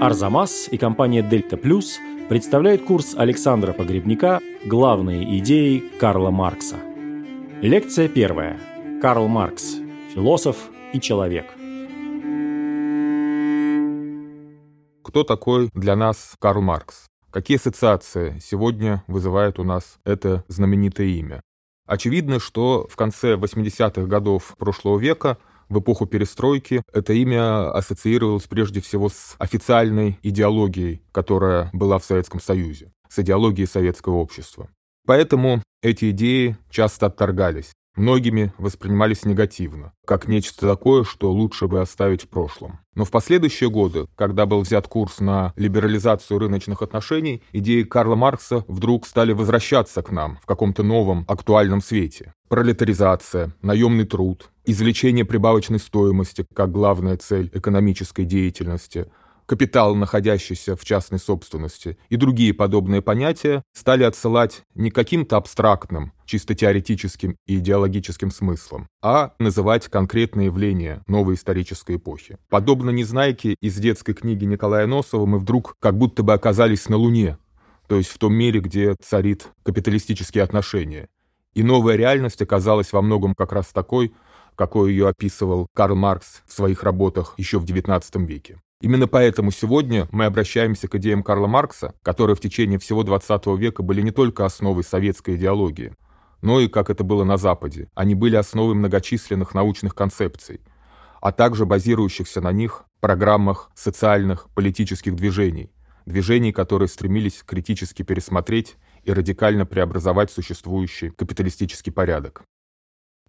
Арзамас и компания Дельта Плюс представляют курс Александра Погребника «Главные идеи Карла Маркса». Лекция первая. Карл Маркс. Философ и человек. Кто такой для нас Карл Маркс? Какие ассоциации сегодня вызывает у нас это знаменитое имя? Очевидно, что в конце 80-х годов прошлого века в эпоху перестройки это имя ассоциировалось прежде всего с официальной идеологией, которая была в Советском Союзе, с идеологией советского общества. Поэтому эти идеи часто отторгались многими воспринимались негативно, как нечто такое, что лучше бы оставить в прошлом. Но в последующие годы, когда был взят курс на либерализацию рыночных отношений, идеи Карла Маркса вдруг стали возвращаться к нам в каком-то новом актуальном свете. Пролетаризация, наемный труд, извлечение прибавочной стоимости как главная цель экономической деятельности – капитал, находящийся в частной собственности, и другие подобные понятия стали отсылать не каким-то абстрактным, чисто теоретическим и идеологическим смыслом, а называть конкретные явления новой исторической эпохи. Подобно Незнайке из детской книги Николая Носова мы вдруг как будто бы оказались на Луне, то есть в том мире, где царит капиталистические отношения. И новая реальность оказалась во многом как раз такой, какой ее описывал Карл Маркс в своих работах еще в XIX веке. Именно поэтому сегодня мы обращаемся к идеям Карла Маркса, которые в течение всего XX века были не только основой советской идеологии, но и, как это было на Западе, они были основой многочисленных научных концепций, а также базирующихся на них программах социальных, политических движений, движений, которые стремились критически пересмотреть и радикально преобразовать существующий капиталистический порядок.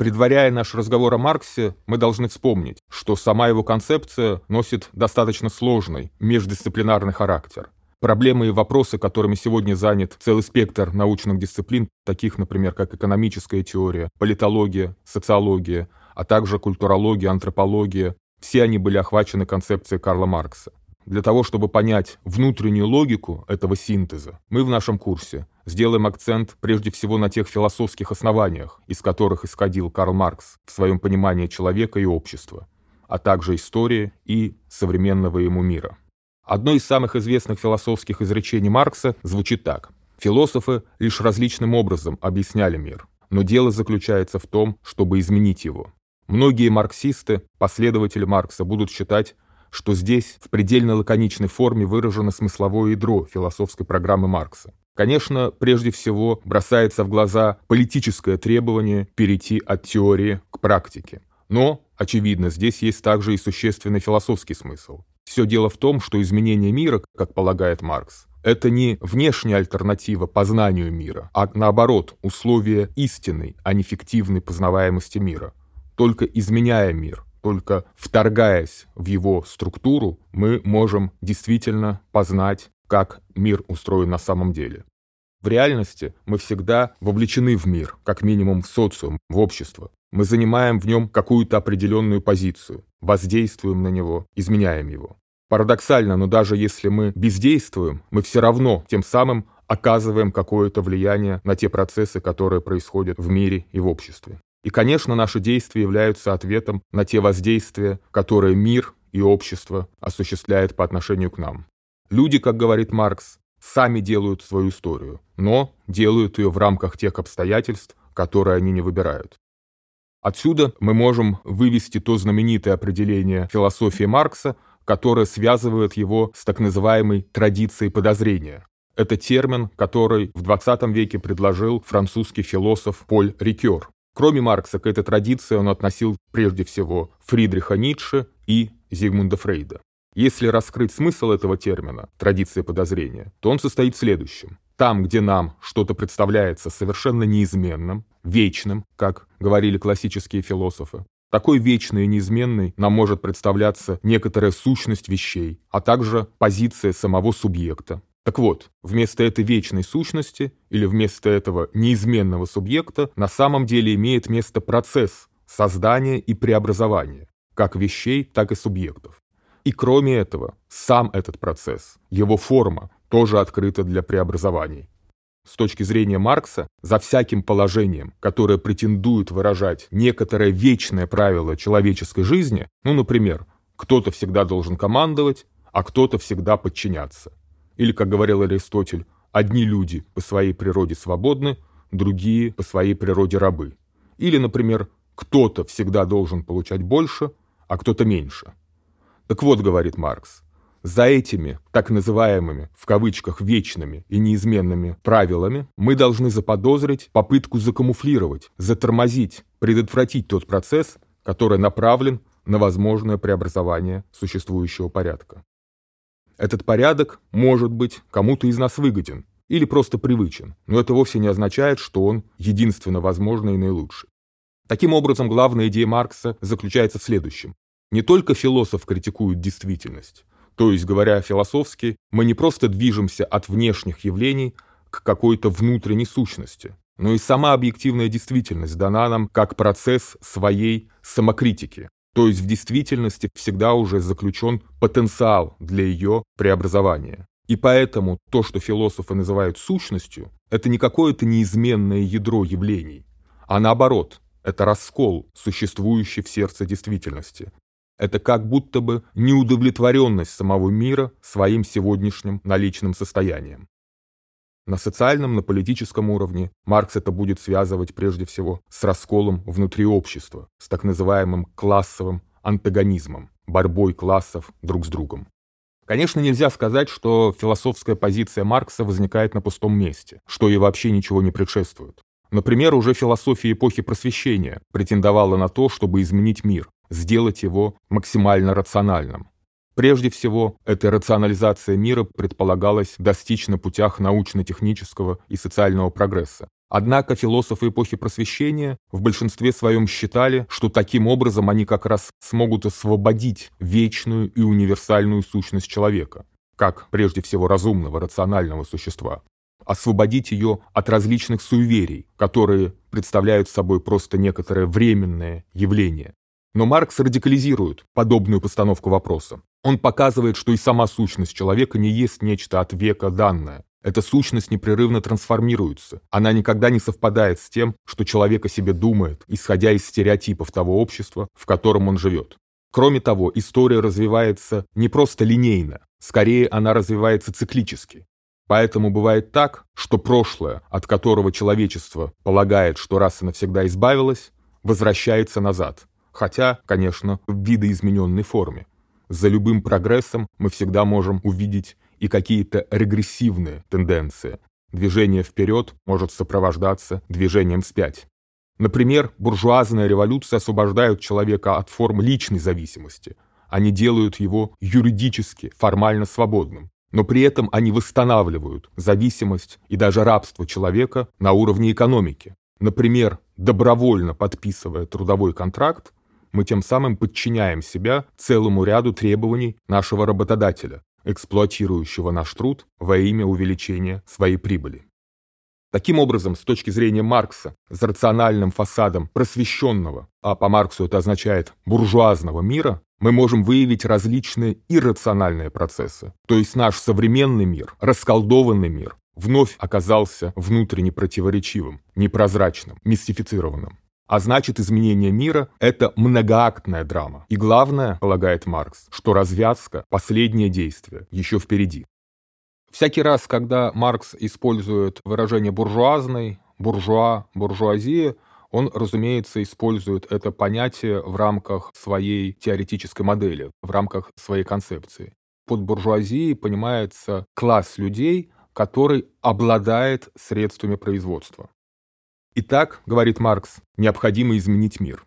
Предваряя наш разговор о Марксе, мы должны вспомнить, что сама его концепция носит достаточно сложный междисциплинарный характер. Проблемы и вопросы, которыми сегодня занят целый спектр научных дисциплин, таких, например, как экономическая теория, политология, социология, а также культурология, антропология, все они были охвачены концепцией Карла Маркса. Для того, чтобы понять внутреннюю логику этого синтеза, мы в нашем курсе сделаем акцент прежде всего на тех философских основаниях, из которых исходил Карл Маркс в своем понимании человека и общества, а также истории и современного ему мира. Одно из самых известных философских изречений Маркса звучит так. Философы лишь различным образом объясняли мир, но дело заключается в том, чтобы изменить его. Многие марксисты, последователи Маркса, будут считать, что здесь в предельно лаконичной форме выражено смысловое ядро философской программы Маркса. Конечно, прежде всего бросается в глаза политическое требование перейти от теории к практике. Но, очевидно, здесь есть также и существенный философский смысл. Все дело в том, что изменение мира, как полагает Маркс, это не внешняя альтернатива познанию мира, а наоборот, условие истинной, а не фиктивной познаваемости мира. Только изменяя мир, только вторгаясь в его структуру, мы можем действительно познать, как мир устроен на самом деле. В реальности мы всегда вовлечены в мир, как минимум в социум, в общество. Мы занимаем в нем какую-то определенную позицию, воздействуем на него, изменяем его. Парадоксально, но даже если мы бездействуем, мы все равно тем самым оказываем какое-то влияние на те процессы, которые происходят в мире и в обществе. И, конечно, наши действия являются ответом на те воздействия, которые мир и общество осуществляют по отношению к нам. Люди, как говорит Маркс, сами делают свою историю, но делают ее в рамках тех обстоятельств, которые они не выбирают. Отсюда мы можем вывести то знаменитое определение философии Маркса, которое связывает его с так называемой традицией подозрения. Это термин, который в 20 веке предложил французский философ Поль Рикер. Кроме Маркса, к этой традиции он относил прежде всего Фридриха Ницше и Зигмунда Фрейда. Если раскрыть смысл этого термина, традиция подозрения, то он состоит в следующем. Там, где нам что-то представляется совершенно неизменным, вечным, как говорили классические философы, такой вечной и неизменной нам может представляться некоторая сущность вещей, а также позиция самого субъекта, так вот, вместо этой вечной сущности или вместо этого неизменного субъекта на самом деле имеет место процесс создания и преобразования, как вещей, так и субъектов. И кроме этого, сам этот процесс, его форма, тоже открыта для преобразований. С точки зрения Маркса, за всяким положением, которое претендует выражать некоторое вечное правило человеческой жизни, ну, например, кто-то всегда должен командовать, а кто-то всегда подчиняться. Или, как говорил Аристотель, одни люди по своей природе свободны, другие по своей природе рабы. Или, например, кто-то всегда должен получать больше, а кто-то меньше. Так вот, говорит Маркс, за этими так называемыми, в кавычках, вечными и неизменными правилами мы должны заподозрить попытку закамуфлировать, затормозить, предотвратить тот процесс, который направлен на возможное преобразование существующего порядка. Этот порядок может быть кому-то из нас выгоден или просто привычен, но это вовсе не означает, что он единственно возможный и наилучший. Таким образом, главная идея Маркса заключается в следующем. Не только философ критикует действительность, то есть, говоря философски, мы не просто движемся от внешних явлений к какой-то внутренней сущности, но и сама объективная действительность дана нам как процесс своей самокритики, то есть в действительности всегда уже заключен потенциал для ее преобразования. И поэтому то, что философы называют сущностью, это не какое-то неизменное ядро явлений, а наоборот, это раскол, существующий в сердце действительности. Это как будто бы неудовлетворенность самого мира своим сегодняшним наличным состоянием. На социальном, на политическом уровне Маркс это будет связывать прежде всего с расколом внутри общества, с так называемым классовым антагонизмом, борьбой классов друг с другом. Конечно, нельзя сказать, что философская позиция Маркса возникает на пустом месте, что ей вообще ничего не предшествует. Например, уже философия эпохи Просвещения претендовала на то, чтобы изменить мир, сделать его максимально рациональным. Прежде всего, эта рационализация мира предполагалась достичь на путях научно-технического и социального прогресса. Однако философы эпохи Просвещения в большинстве своем считали, что таким образом они как раз смогут освободить вечную и универсальную сущность человека, как прежде всего разумного, рационального существа освободить ее от различных суеверий, которые представляют собой просто некоторое временное явление. Но Маркс радикализирует подобную постановку вопроса. Он показывает, что и сама сущность человека не есть нечто от века данное. Эта сущность непрерывно трансформируется. Она никогда не совпадает с тем, что человек о себе думает, исходя из стереотипов того общества, в котором он живет. Кроме того, история развивается не просто линейно, скорее она развивается циклически. Поэтому бывает так, что прошлое, от которого человечество полагает, что раз и навсегда избавилось, возвращается назад. Хотя, конечно, в видоизмененной форме. За любым прогрессом мы всегда можем увидеть и какие-то регрессивные тенденции. Движение вперед может сопровождаться движением вспять. Например, буржуазная революция освобождает человека от форм личной зависимости. Они делают его юридически, формально свободным но при этом они восстанавливают зависимость и даже рабство человека на уровне экономики. Например, добровольно подписывая трудовой контракт, мы тем самым подчиняем себя целому ряду требований нашего работодателя, эксплуатирующего наш труд во имя увеличения своей прибыли. Таким образом, с точки зрения Маркса, с рациональным фасадом просвещенного, а по Марксу это означает буржуазного мира, мы можем выявить различные иррациональные процессы. То есть наш современный мир, расколдованный мир, вновь оказался внутренне противоречивым, непрозрачным, мистифицированным. А значит, изменение мира – это многоактная драма. И главное, полагает Маркс, что развязка – последнее действие, еще впереди. Всякий раз, когда Маркс использует выражение «буржуазный», «буржуа», «буржуазия», он, разумеется, использует это понятие в рамках своей теоретической модели, в рамках своей концепции. Под буржуазией понимается класс людей, который обладает средствами производства. Итак, говорит Маркс, необходимо изменить мир.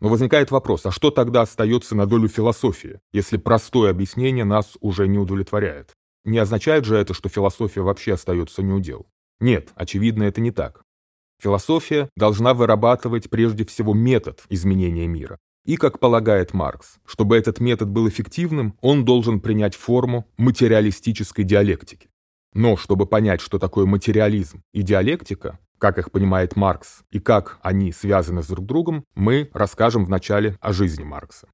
Но возникает вопрос, а что тогда остается на долю философии, если простое объяснение нас уже не удовлетворяет? Не означает же это, что философия вообще остается неудел. Нет, очевидно, это не так. Философия должна вырабатывать прежде всего метод изменения мира. И, как полагает Маркс, чтобы этот метод был эффективным, он должен принять форму материалистической диалектики. Но чтобы понять, что такое материализм и диалектика, как их понимает Маркс и как они связаны с друг другом, мы расскажем вначале о жизни Маркса.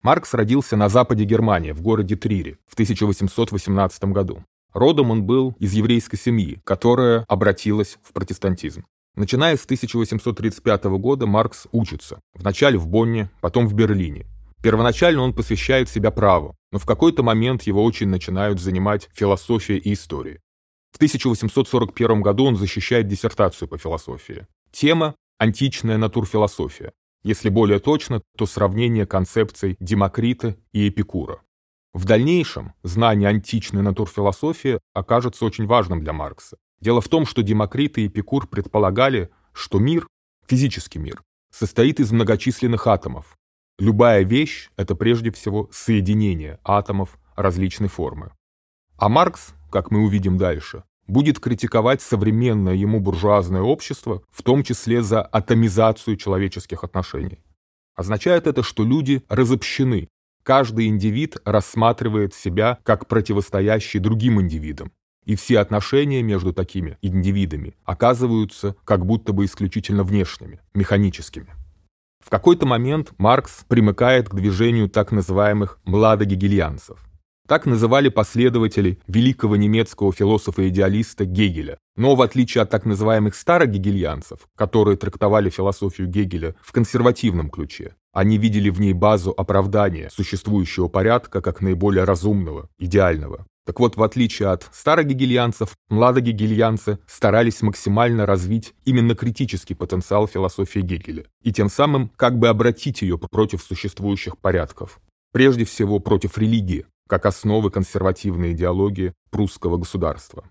Маркс родился на западе Германии, в городе Трире, в 1818 году. Родом он был из еврейской семьи, которая обратилась в протестантизм. Начиная с 1835 года Маркс учится. Вначале в Бонне, потом в Берлине. Первоначально он посвящает себя праву, но в какой-то момент его очень начинают занимать философия и история. В 1841 году он защищает диссертацию по философии. Тема – античная натурфилософия. Если более точно, то сравнение концепций Демокрита и Эпикура. В дальнейшем знание античной натурфилософии окажется очень важным для Маркса. Дело в том, что Демокрит и Эпикур предполагали, что мир, физический мир, состоит из многочисленных атомов. Любая вещь – это прежде всего соединение атомов различной формы. А Маркс, как мы увидим дальше, будет критиковать современное ему буржуазное общество, в том числе за атомизацию человеческих отношений. Означает это, что люди разобщены. Каждый индивид рассматривает себя как противостоящий другим индивидам. И все отношения между такими индивидами оказываются как будто бы исключительно внешними, механическими. В какой-то момент Маркс примыкает к движению так называемых младогегельянцев – так называли последователи великого немецкого философа-идеалиста Гегеля. Но в отличие от так называемых старогегельянцев, которые трактовали философию Гегеля в консервативном ключе, они видели в ней базу оправдания существующего порядка как наиболее разумного, идеального. Так вот, в отличие от старогегельянцев, младогегельянцы старались максимально развить именно критический потенциал философии Гегеля и тем самым как бы обратить ее против существующих порядков. Прежде всего против религии, как основы консервативной идеологии прусского государства.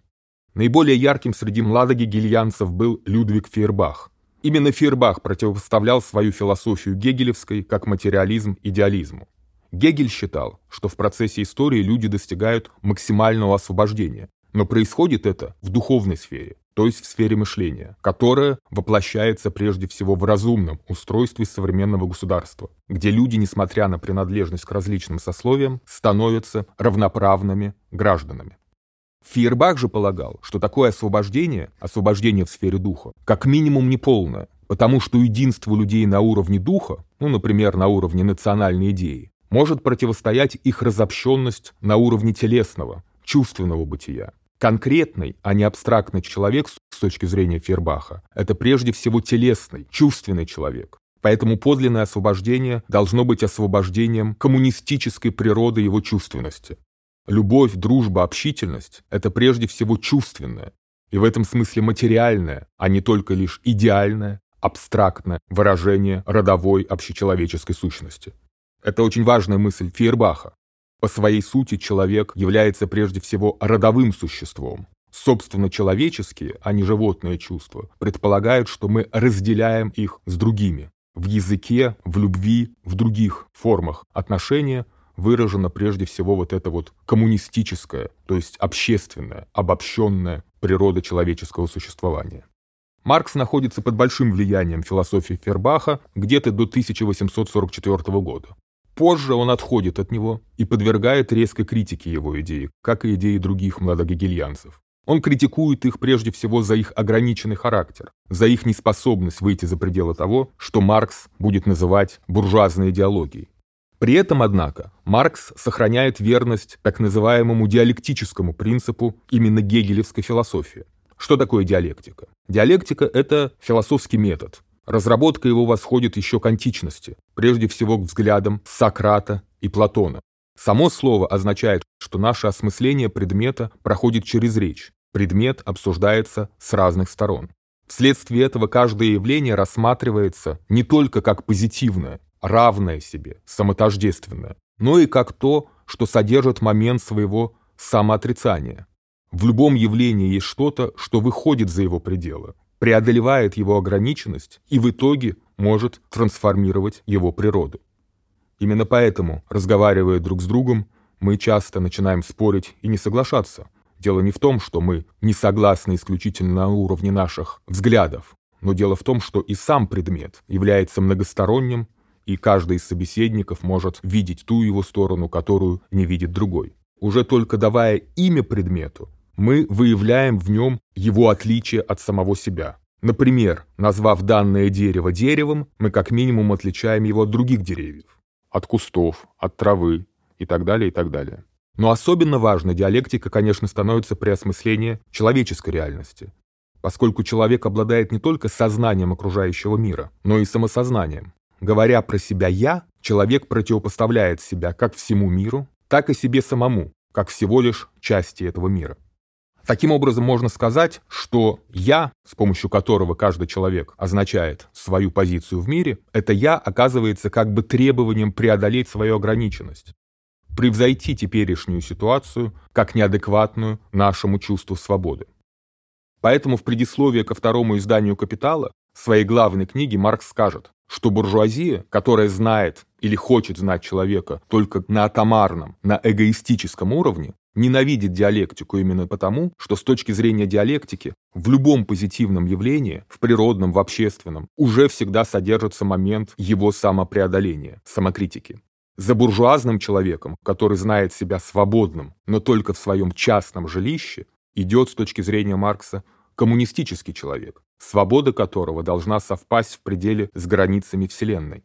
Наиболее ярким среди младогегельянцев был Людвиг Фейербах. Именно Фейербах противопоставлял свою философию гегелевской как материализм идеализму. Гегель считал, что в процессе истории люди достигают максимального освобождения, но происходит это в духовной сфере, то есть в сфере мышления, которая воплощается прежде всего в разумном устройстве современного государства, где люди, несмотря на принадлежность к различным сословиям, становятся равноправными гражданами. Фейербах же полагал, что такое освобождение, освобождение в сфере духа, как минимум неполное, потому что единство людей на уровне духа, ну, например, на уровне национальной идеи, может противостоять их разобщенность на уровне телесного, чувственного бытия. Конкретный, а не абстрактный человек с точки зрения Фербаха – это прежде всего телесный, чувственный человек. Поэтому подлинное освобождение должно быть освобождением коммунистической природы его чувственности. Любовь, дружба, общительность – это прежде всего чувственное, и в этом смысле материальное, а не только лишь идеальное, абстрактное выражение родовой общечеловеческой сущности. Это очень важная мысль Фейербаха. По своей сути человек является прежде всего родовым существом. Собственно, человеческие, а не животные чувства, предполагают, что мы разделяем их с другими. В языке, в любви, в других формах отношения выражена прежде всего вот эта вот коммунистическая, то есть общественная, обобщенная природа человеческого существования. Маркс находится под большим влиянием философии Фербаха где-то до 1844 года. Позже он отходит от него и подвергает резкой критике его идеи, как и идеи других младогегельянцев. Он критикует их прежде всего за их ограниченный характер, за их неспособность выйти за пределы того, что Маркс будет называть буржуазной идеологией. При этом, однако, Маркс сохраняет верность так называемому диалектическому принципу именно гегелевской философии. Что такое диалектика? Диалектика – это философский метод, Разработка его восходит еще к античности, прежде всего к взглядам Сократа и Платона. Само слово означает, что наше осмысление предмета проходит через речь. Предмет обсуждается с разных сторон. Вследствие этого каждое явление рассматривается не только как позитивное, равное себе, самотождественное, но и как то, что содержит момент своего самоотрицания. В любом явлении есть что-то, что выходит за его пределы, преодолевает его ограниченность и в итоге может трансформировать его природу. Именно поэтому, разговаривая друг с другом, мы часто начинаем спорить и не соглашаться. Дело не в том, что мы не согласны исключительно на уровне наших взглядов, но дело в том, что и сам предмет является многосторонним, и каждый из собеседников может видеть ту его сторону, которую не видит другой. Уже только давая имя предмету, мы выявляем в нем его отличие от самого себя. Например, назвав данное дерево деревом, мы как минимум отличаем его от других деревьев, от кустов, от травы и так далее, и так далее. Но особенно важной диалектика, конечно, становится при осмыслении человеческой реальности, поскольку человек обладает не только сознанием окружающего мира, но и самосознанием. Говоря про себя «я», человек противопоставляет себя как всему миру, так и себе самому, как всего лишь части этого мира. Таким образом, можно сказать, что «я», с помощью которого каждый человек означает свою позицию в мире, это «я» оказывается как бы требованием преодолеть свою ограниченность, превзойти теперешнюю ситуацию как неадекватную нашему чувству свободы. Поэтому в предисловии ко второму изданию «Капитала» своей главной книге Маркс скажет, что буржуазия, которая знает или хочет знать человека только на атомарном, на эгоистическом уровне, ненавидит диалектику именно потому, что с точки зрения диалектики в любом позитивном явлении, в природном, в общественном, уже всегда содержится момент его самопреодоления, самокритики. За буржуазным человеком, который знает себя свободным, но только в своем частном жилище, идет с точки зрения Маркса коммунистический человек, свобода которого должна совпасть в пределе с границами Вселенной.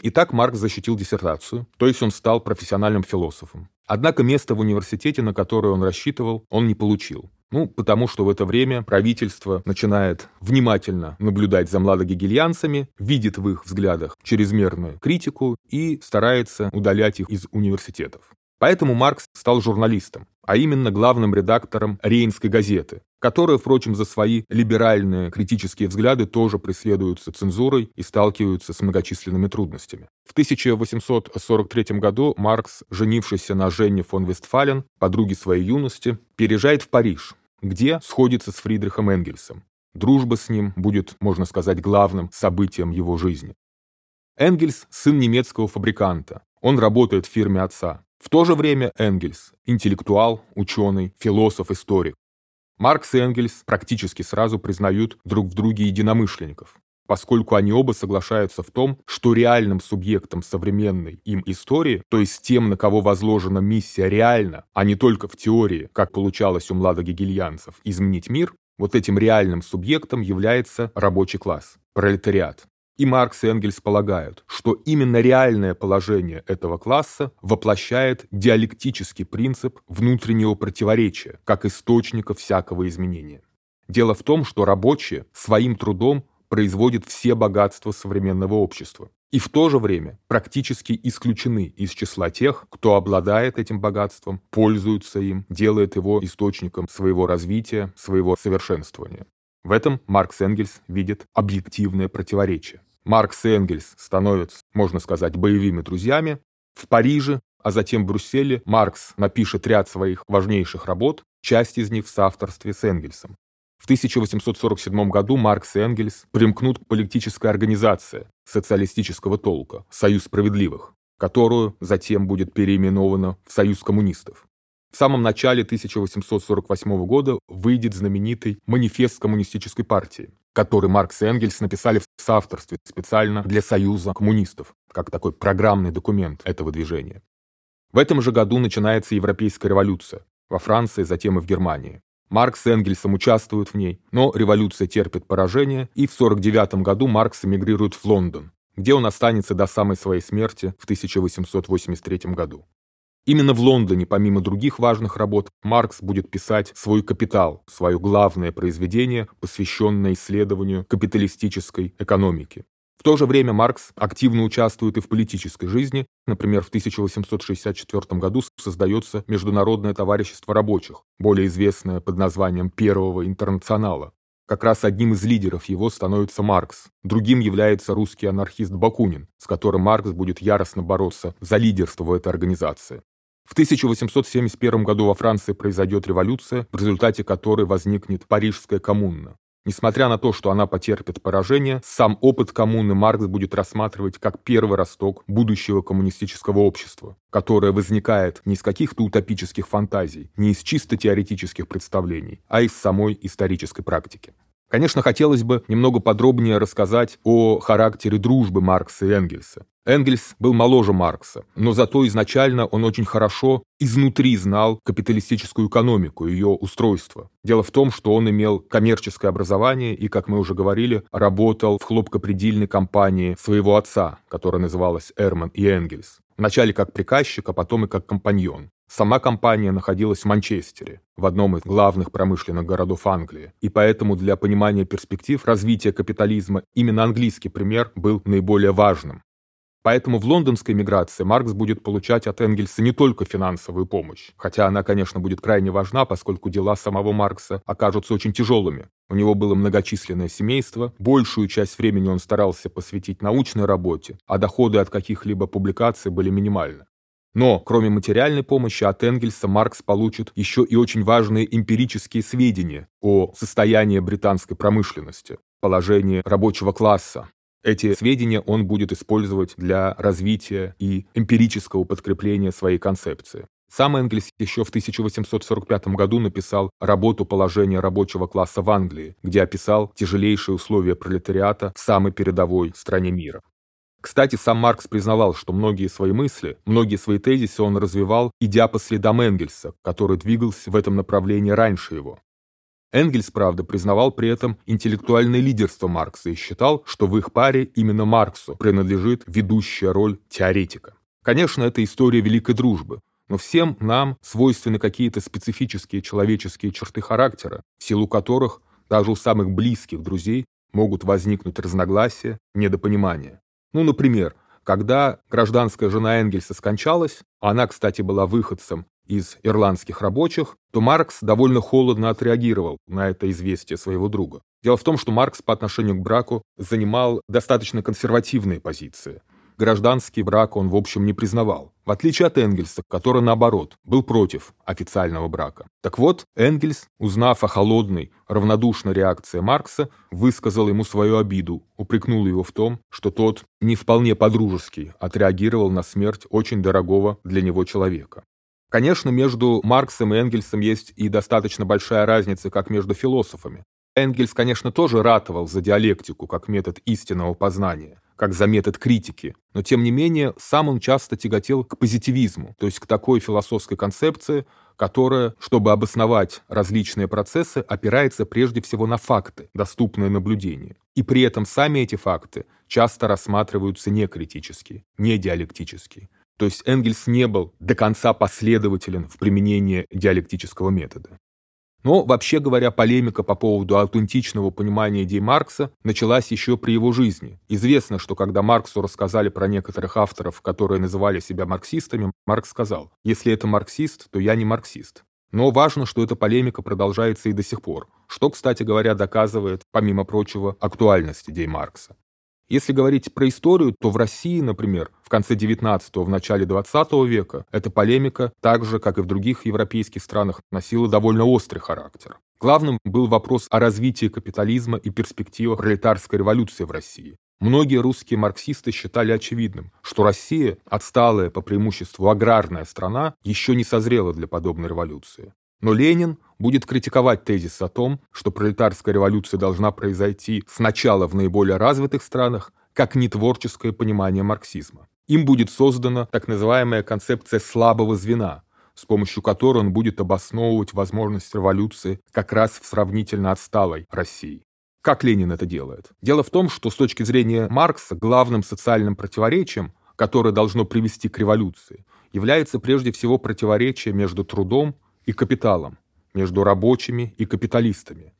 Итак, Маркс защитил диссертацию, то есть он стал профессиональным философом. Однако место в университете, на которое он рассчитывал, он не получил. Ну, потому что в это время правительство начинает внимательно наблюдать за младогегельянцами, видит в их взглядах чрезмерную критику и старается удалять их из университетов. Поэтому Маркс стал журналистом, а именно главным редактором Рейнской газеты, которая, впрочем, за свои либеральные критические взгляды тоже преследуются цензурой и сталкиваются с многочисленными трудностями. В 1843 году Маркс, женившийся на Женне фон Вестфален, подруге своей юности, переезжает в Париж, где сходится с Фридрихом Энгельсом. Дружба с ним будет, можно сказать, главным событием его жизни. Энгельс – сын немецкого фабриканта. Он работает в фирме отца. В то же время Энгельс – интеллектуал, ученый, философ, историк. Маркс и Энгельс практически сразу признают друг в друге единомышленников, поскольку они оба соглашаются в том, что реальным субъектом современной им истории, то есть тем, на кого возложена миссия реально, а не только в теории, как получалось у младогегельянцев, изменить мир, вот этим реальным субъектом является рабочий класс, пролетариат. И Маркс и Энгельс полагают, что именно реальное положение этого класса воплощает диалектический принцип внутреннего противоречия, как источника всякого изменения. Дело в том, что рабочие своим трудом производят все богатства современного общества и в то же время практически исключены из числа тех, кто обладает этим богатством, пользуется им, делает его источником своего развития, своего совершенствования. В этом Маркс Энгельс видит объективное противоречие. Маркс и Энгельс становятся, можно сказать, боевыми друзьями. В Париже, а затем в Брюсселе Маркс напишет ряд своих важнейших работ, часть из них в соавторстве с Энгельсом. В 1847 году Маркс и Энгельс примкнут к политической организации социалистического толка «Союз справедливых», которую затем будет переименована в «Союз коммунистов». В самом начале 1848 года выйдет знаменитый «Манифест коммунистической партии», который Маркс и Энгельс написали в соавторстве специально для Союза коммунистов, как такой программный документ этого движения. В этом же году начинается Европейская революция, во Франции, затем и в Германии. Маркс с Энгельсом участвуют в ней, но революция терпит поражение, и в 1949 году Маркс эмигрирует в Лондон, где он останется до самой своей смерти в 1883 году. Именно в Лондоне, помимо других важных работ, Маркс будет писать свой «Капитал», свое главное произведение, посвященное исследованию капиталистической экономики. В то же время Маркс активно участвует и в политической жизни. Например, в 1864 году создается Международное товарищество рабочих, более известное под названием Первого интернационала. Как раз одним из лидеров его становится Маркс. Другим является русский анархист Бакунин, с которым Маркс будет яростно бороться за лидерство в этой организации. В 1871 году во Франции произойдет революция, в результате которой возникнет Парижская коммуна. Несмотря на то, что она потерпит поражение, сам опыт коммуны Маркс будет рассматривать как первый росток будущего коммунистического общества, которое возникает не из каких-то утопических фантазий, не из чисто теоретических представлений, а из самой исторической практики. Конечно, хотелось бы немного подробнее рассказать о характере дружбы Маркса и Энгельса. Энгельс был моложе Маркса, но зато изначально он очень хорошо изнутри знал капиталистическую экономику, ее устройство. Дело в том, что он имел коммерческое образование и, как мы уже говорили, работал в хлопкопредельной компании своего отца, которая называлась Эрман и Энгельс. Вначале как приказчик, а потом и как компаньон. Сама компания находилась в Манчестере, в одном из главных промышленных городов Англии, и поэтому для понимания перспектив развития капитализма именно английский пример был наиболее важным. Поэтому в лондонской миграции Маркс будет получать от Энгельса не только финансовую помощь, хотя она, конечно, будет крайне важна, поскольку дела самого Маркса окажутся очень тяжелыми. У него было многочисленное семейство, большую часть времени он старался посвятить научной работе, а доходы от каких-либо публикаций были минимальны. Но, кроме материальной помощи от Энгельса, Маркс получит еще и очень важные эмпирические сведения о состоянии британской промышленности, положении рабочего класса, эти сведения он будет использовать для развития и эмпирического подкрепления своей концепции. Сам Энгельс еще в 1845 году написал работу «Положение рабочего класса в Англии», где описал тяжелейшие условия пролетариата в самой передовой стране мира. Кстати, сам Маркс признавал, что многие свои мысли, многие свои тезисы он развивал, идя по следам Энгельса, который двигался в этом направлении раньше его. Энгельс, правда, признавал при этом интеллектуальное лидерство Маркса и считал, что в их паре именно Марксу принадлежит ведущая роль теоретика. Конечно, это история великой дружбы, но всем нам свойственны какие-то специфические человеческие черты характера, в силу которых даже у самых близких друзей могут возникнуть разногласия, недопонимания. Ну, например, когда гражданская жена Энгельса скончалась, она, кстати, была выходцем из ирландских рабочих, то Маркс довольно холодно отреагировал на это известие своего друга. Дело в том, что Маркс по отношению к браку занимал достаточно консервативные позиции. Гражданский брак он, в общем, не признавал, в отличие от Энгельса, который, наоборот, был против официального брака. Так вот, Энгельс, узнав о холодной, равнодушной реакции Маркса, высказал ему свою обиду, упрекнул его в том, что тот не вполне по-дружески отреагировал на смерть очень дорогого для него человека. Конечно, между Марксом и Энгельсом есть и достаточно большая разница, как между философами. Энгельс, конечно, тоже ратовал за диалектику как метод истинного познания, как за метод критики, но тем не менее сам он часто тяготел к позитивизму, то есть к такой философской концепции, которая, чтобы обосновать различные процессы, опирается прежде всего на факты, доступные наблюдению. И при этом сами эти факты часто рассматриваются не критически, не диалектически. То есть Энгельс не был до конца последователен в применении диалектического метода. Но, вообще говоря, полемика по поводу аутентичного понимания идей Маркса началась еще при его жизни. Известно, что когда Марксу рассказали про некоторых авторов, которые называли себя марксистами, Маркс сказал, если это марксист, то я не марксист. Но важно, что эта полемика продолжается и до сих пор, что, кстати говоря, доказывает, помимо прочего, актуальность идей Маркса. Если говорить про историю, то в России, например, в конце 19-го, в начале 20 века эта полемика, так же, как и в других европейских странах, носила довольно острый характер. Главным был вопрос о развитии капитализма и перспективах пролетарской революции в России. Многие русские марксисты считали очевидным, что Россия, отсталая по преимуществу аграрная страна, еще не созрела для подобной революции. Но Ленин будет критиковать тезис о том, что пролетарская революция должна произойти сначала в наиболее развитых странах, как нетворческое понимание марксизма. Им будет создана так называемая концепция слабого звена, с помощью которой он будет обосновывать возможность революции как раз в сравнительно отсталой России. Как Ленин это делает? Дело в том, что с точки зрения Маркса главным социальным противоречием, которое должно привести к революции, является прежде всего противоречие между трудом и капиталом, между рабочими и капиталистами,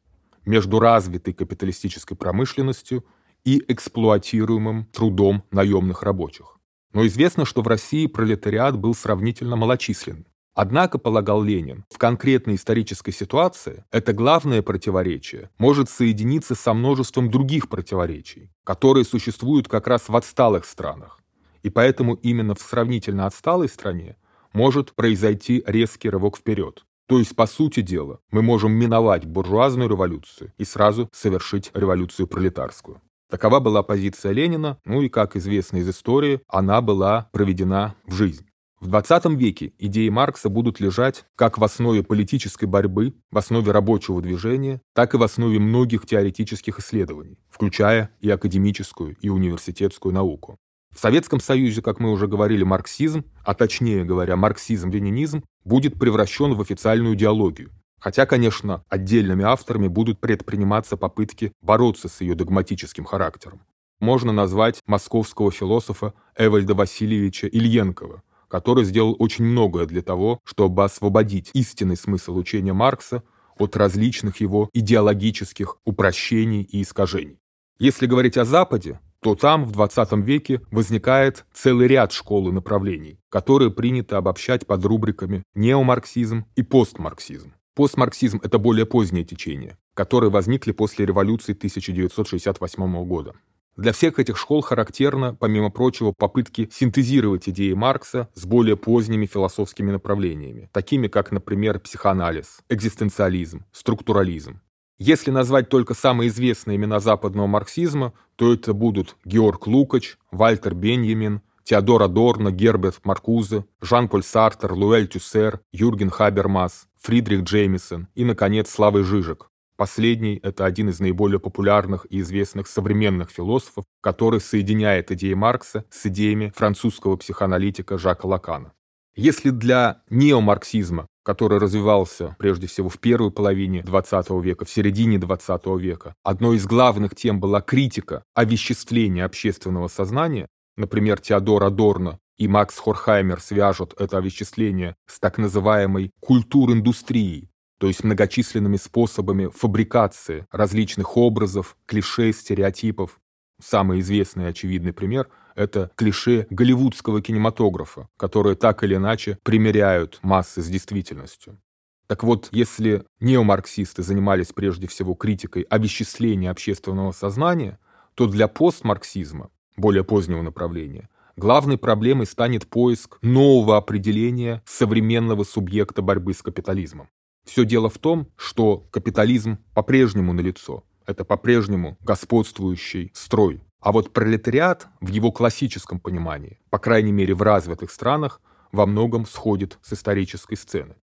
между развитой капиталистической промышленностью и эксплуатируемым трудом наемных рабочих. Но известно, что в России пролетариат был сравнительно малочислен. Однако, полагал Ленин, в конкретной исторической ситуации это главное противоречие может соединиться со множеством других противоречий, которые существуют как раз в отсталых странах. И поэтому именно в сравнительно отсталой стране может произойти резкий рывок вперед. То есть, по сути дела, мы можем миновать буржуазную революцию и сразу совершить революцию пролетарскую. Такова была позиция Ленина, ну и, как известно из истории, она была проведена в жизнь. В 20 веке идеи Маркса будут лежать как в основе политической борьбы, в основе рабочего движения, так и в основе многих теоретических исследований, включая и академическую, и университетскую науку. В Советском Союзе, как мы уже говорили, марксизм, а точнее говоря, марксизм-ленинизм, будет превращен в официальную идеологию. Хотя, конечно, отдельными авторами будут предприниматься попытки бороться с ее догматическим характером. Можно назвать московского философа Эвальда Васильевича Ильенкова, который сделал очень многое для того, чтобы освободить истинный смысл учения Маркса от различных его идеологических упрощений и искажений. Если говорить о Западе, то там в 20 веке возникает целый ряд школ и направлений, которые принято обобщать под рубриками неомарксизм и постмарксизм. Постмарксизм – это более позднее течение, которые возникли после революции 1968 года. Для всех этих школ характерно, помимо прочего, попытки синтезировать идеи Маркса с более поздними философскими направлениями, такими как, например, психоанализ, экзистенциализм, структурализм. Если назвать только самые известные имена западного марксизма, то это будут Георг Лукач, Вальтер Беньямин, Теодор Адорно, Герберт Маркузе, Жан-Поль Сартер, Луэль Тюссер, Юрген Хабермас, Фридрих Джеймисон и, наконец, Славы Жижик. Последний – это один из наиболее популярных и известных современных философов, который соединяет идеи Маркса с идеями французского психоаналитика Жака Лакана. Если для неомарксизма, который развивался прежде всего в первой половине XX века, в середине XX века, одной из главных тем была критика овеществления общественного сознания, например, Теодор Адорно и Макс Хорхаймер свяжут это овеществление с так называемой культур-индустрией, то есть многочисленными способами фабрикации различных образов, клише, стереотипов. Самый известный и очевидный пример – это клише голливудского кинематографа, которые так или иначе примеряют массы с действительностью. Так вот, если неомарксисты занимались прежде всего критикой овеществления общественного сознания, то для постмарксизма, более позднего направления, главной проблемой станет поиск нового определения современного субъекта борьбы с капитализмом. Все дело в том, что капитализм по-прежнему налицо. Это по-прежнему господствующий строй. А вот пролетариат в его классическом понимании, по крайней мере в развитых странах, во многом сходит с исторической сцены.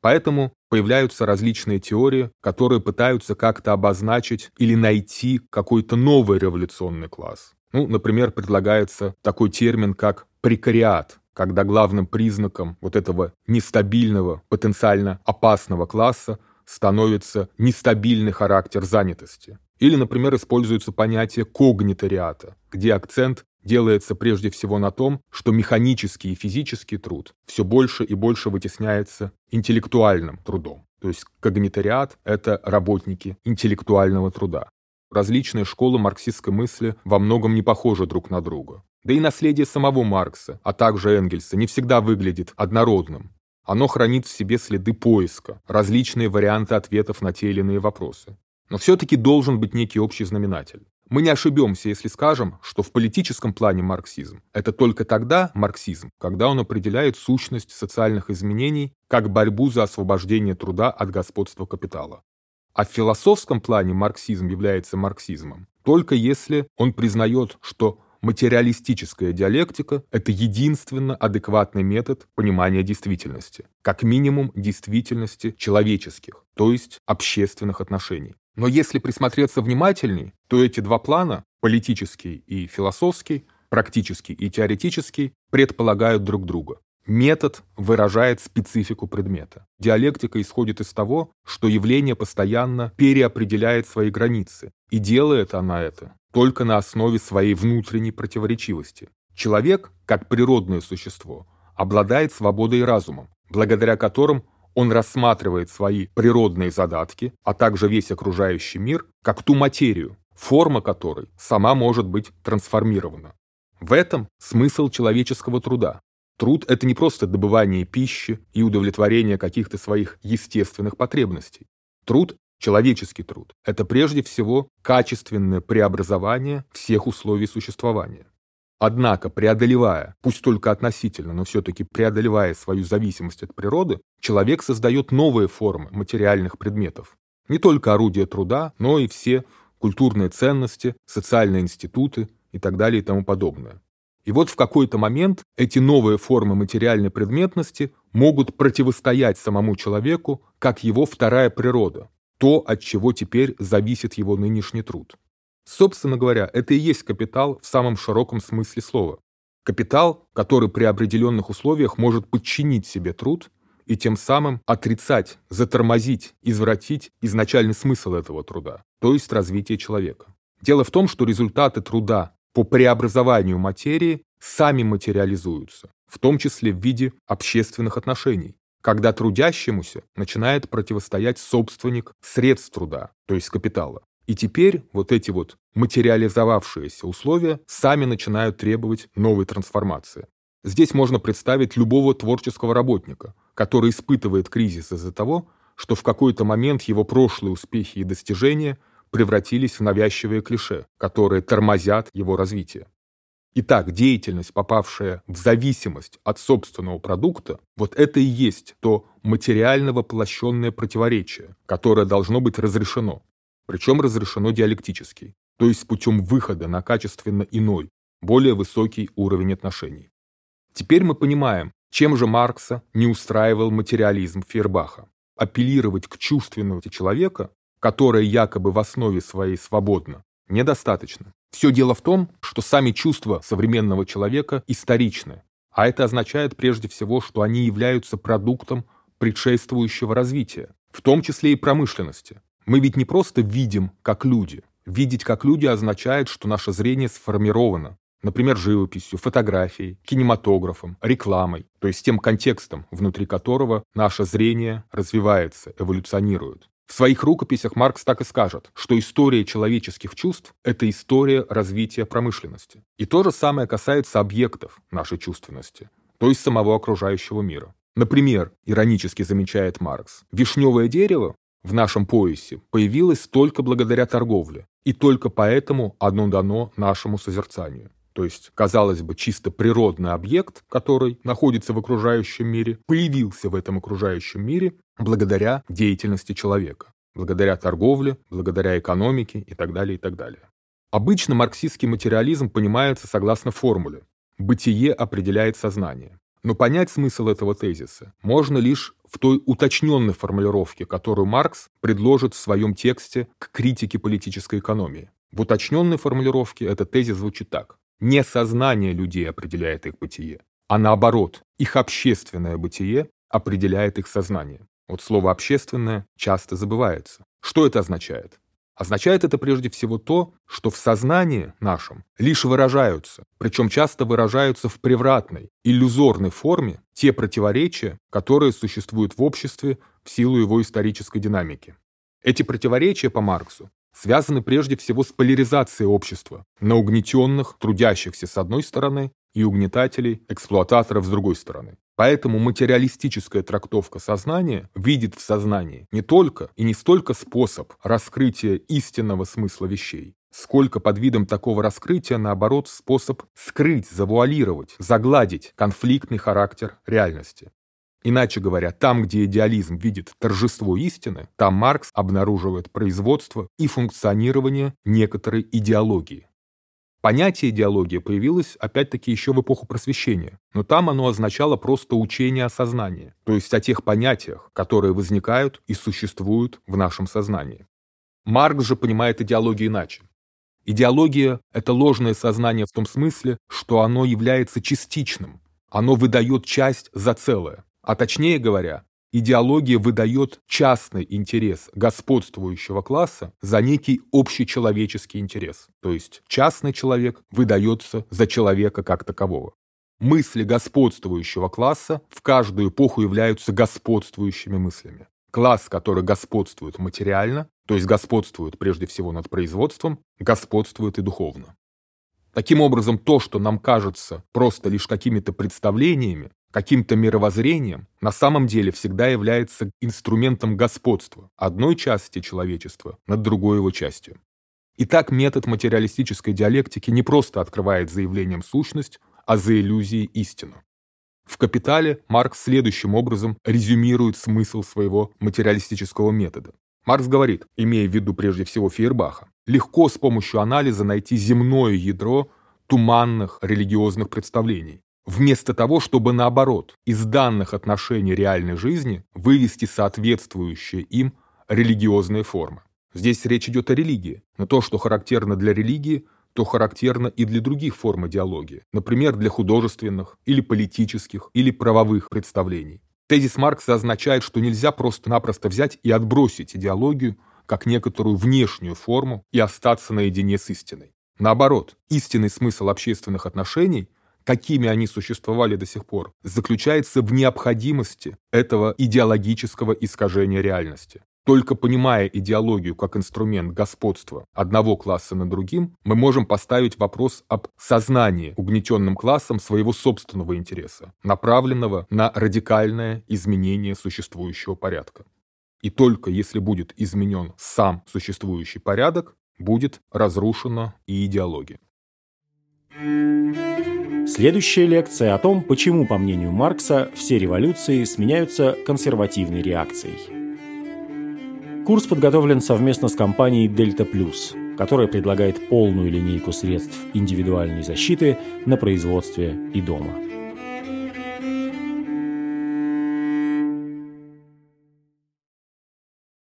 Поэтому появляются различные теории, которые пытаются как-то обозначить или найти какой-то новый революционный класс. Ну, например, предлагается такой термин, как прекариат, когда главным признаком вот этого нестабильного, потенциально опасного класса становится нестабильный характер занятости. Или, например, используется понятие когнитариата, где акцент делается прежде всего на том, что механический и физический труд все больше и больше вытесняется интеллектуальным трудом. То есть когнитариат – это работники интеллектуального труда. Различные школы марксистской мысли во многом не похожи друг на друга. Да и наследие самого Маркса, а также Энгельса, не всегда выглядит однородным. Оно хранит в себе следы поиска, различные варианты ответов на те или иные вопросы. Но все-таки должен быть некий общий знаменатель. Мы не ошибемся, если скажем, что в политическом плане марксизм – это только тогда марксизм, когда он определяет сущность социальных изменений как борьбу за освобождение труда от господства капитала. А в философском плане марксизм является марксизмом только если он признает, что материалистическая диалектика – это единственно адекватный метод понимания действительности, как минимум действительности человеческих, то есть общественных отношений. Но если присмотреться внимательней, то эти два плана, политический и философский, практический и теоретический, предполагают друг друга. Метод выражает специфику предмета. Диалектика исходит из того, что явление постоянно переопределяет свои границы, и делает она это только на основе своей внутренней противоречивости. Человек, как природное существо, обладает свободой и разумом, благодаря которым он рассматривает свои природные задатки, а также весь окружающий мир, как ту материю, форма которой сама может быть трансформирована. В этом смысл человеческого труда. Труд – это не просто добывание пищи и удовлетворение каких-то своих естественных потребностей. Труд Человеческий труд – это прежде всего качественное преобразование всех условий существования. Однако, преодолевая, пусть только относительно, но все-таки преодолевая свою зависимость от природы, человек создает новые формы материальных предметов. Не только орудия труда, но и все культурные ценности, социальные институты и так далее и тому подобное. И вот в какой-то момент эти новые формы материальной предметности могут противостоять самому человеку как его вторая природа, то, от чего теперь зависит его нынешний труд. Собственно говоря, это и есть капитал в самом широком смысле слова. Капитал, который при определенных условиях может подчинить себе труд и тем самым отрицать, затормозить, извратить изначальный смысл этого труда, то есть развитие человека. Дело в том, что результаты труда по преобразованию материи сами материализуются, в том числе в виде общественных отношений, когда трудящемуся начинает противостоять собственник средств труда, то есть капитала. И теперь вот эти вот материализовавшиеся условия сами начинают требовать новой трансформации. Здесь можно представить любого творческого работника, который испытывает кризис из-за того, что в какой-то момент его прошлые успехи и достижения превратились в навязчивые клише, которые тормозят его развитие. Итак, деятельность, попавшая в зависимость от собственного продукта, вот это и есть то материально воплощенное противоречие, которое должно быть разрешено. Причем разрешено диалектически, то есть путем выхода на качественно иной, более высокий уровень отношений. Теперь мы понимаем, чем же Маркса не устраивал материализм Фейербаха. Апеллировать к чувственности человека, которое якобы в основе своей свободно, недостаточно. Все дело в том, что сами чувства современного человека историчны, а это означает прежде всего, что они являются продуктом предшествующего развития, в том числе и промышленности. Мы ведь не просто видим как люди. Видеть как люди означает, что наше зрение сформировано, например, живописью, фотографией, кинематографом, рекламой, то есть тем контекстом, внутри которого наше зрение развивается, эволюционирует. В своих рукописях Маркс так и скажет, что история человеческих чувств – это история развития промышленности. И то же самое касается объектов нашей чувственности, то есть самого окружающего мира. Например, иронически замечает Маркс, вишневое дерево в нашем поясе появилось только благодаря торговле, и только поэтому оно дано нашему созерцанию. То есть, казалось бы, чисто природный объект, который находится в окружающем мире, появился в этом окружающем мире благодаря деятельности человека, благодаря торговле, благодаря экономике и так далее, и так далее. Обычно марксистский материализм понимается согласно формуле «бытие определяет сознание». Но понять смысл этого тезиса можно лишь в той уточненной формулировке, которую Маркс предложит в своем тексте к критике политической экономии. В уточненной формулировке этот тезис звучит так. Не сознание людей определяет их бытие, а наоборот, их общественное бытие определяет их сознание. Вот слово «общественное» часто забывается. Что это означает? Означает это прежде всего то, что в сознании нашем лишь выражаются, причем часто выражаются в превратной, иллюзорной форме те противоречия, которые существуют в обществе в силу его исторической динамики. Эти противоречия по Марксу связаны прежде всего с поляризацией общества на угнетенных, трудящихся с одной стороны и угнетателей, эксплуататоров с другой стороны. Поэтому материалистическая трактовка сознания видит в сознании не только и не столько способ раскрытия истинного смысла вещей, сколько под видом такого раскрытия, наоборот, способ скрыть, завуалировать, загладить конфликтный характер реальности. Иначе говоря, там, где идеализм видит торжество истины, там Маркс обнаруживает производство и функционирование некоторой идеологии. Понятие идеология появилось опять-таки еще в эпоху просвещения, но там оно означало просто учение о сознании, то есть о тех понятиях, которые возникают и существуют в нашем сознании. Маркс же понимает идеологию иначе. Идеология – это ложное сознание в том смысле, что оно является частичным, оно выдает часть за целое. А точнее говоря, идеология выдает частный интерес господствующего класса за некий общечеловеческий интерес. То есть частный человек выдается за человека как такового. Мысли господствующего класса в каждую эпоху являются господствующими мыслями. Класс, который господствует материально, то есть господствует прежде всего над производством, господствует и духовно. Таким образом, то, что нам кажется просто лишь какими-то представлениями, каким-то мировоззрением, на самом деле всегда является инструментом господства одной части человечества над другой его частью. Итак, метод материалистической диалектики не просто открывает заявлением сущность, а за иллюзией истину. В «Капитале» Маркс следующим образом резюмирует смысл своего материалистического метода. Маркс говорит, имея в виду прежде всего Фейербаха, легко с помощью анализа найти земное ядро туманных религиозных представлений, вместо того, чтобы наоборот, из данных отношений реальной жизни вывести соответствующие им религиозные формы. Здесь речь идет о религии, но то, что характерно для религии, то характерно и для других форм идеологии, например, для художественных или политических или правовых представлений. Тезис Маркса означает, что нельзя просто-напросто взять и отбросить идеологию как некоторую внешнюю форму и остаться наедине с истиной. Наоборот, истинный смысл общественных отношений – какими они существовали до сих пор, заключается в необходимости этого идеологического искажения реальности. Только понимая идеологию как инструмент господства одного класса над другим, мы можем поставить вопрос об сознании угнетенным классом своего собственного интереса, направленного на радикальное изменение существующего порядка. И только если будет изменен сам существующий порядок, будет разрушена и идеология. Следующая лекция о том, почему, по мнению Маркса, все революции сменяются консервативной реакцией. Курс подготовлен совместно с компанией Delta Plus, которая предлагает полную линейку средств индивидуальной защиты на производстве и дома.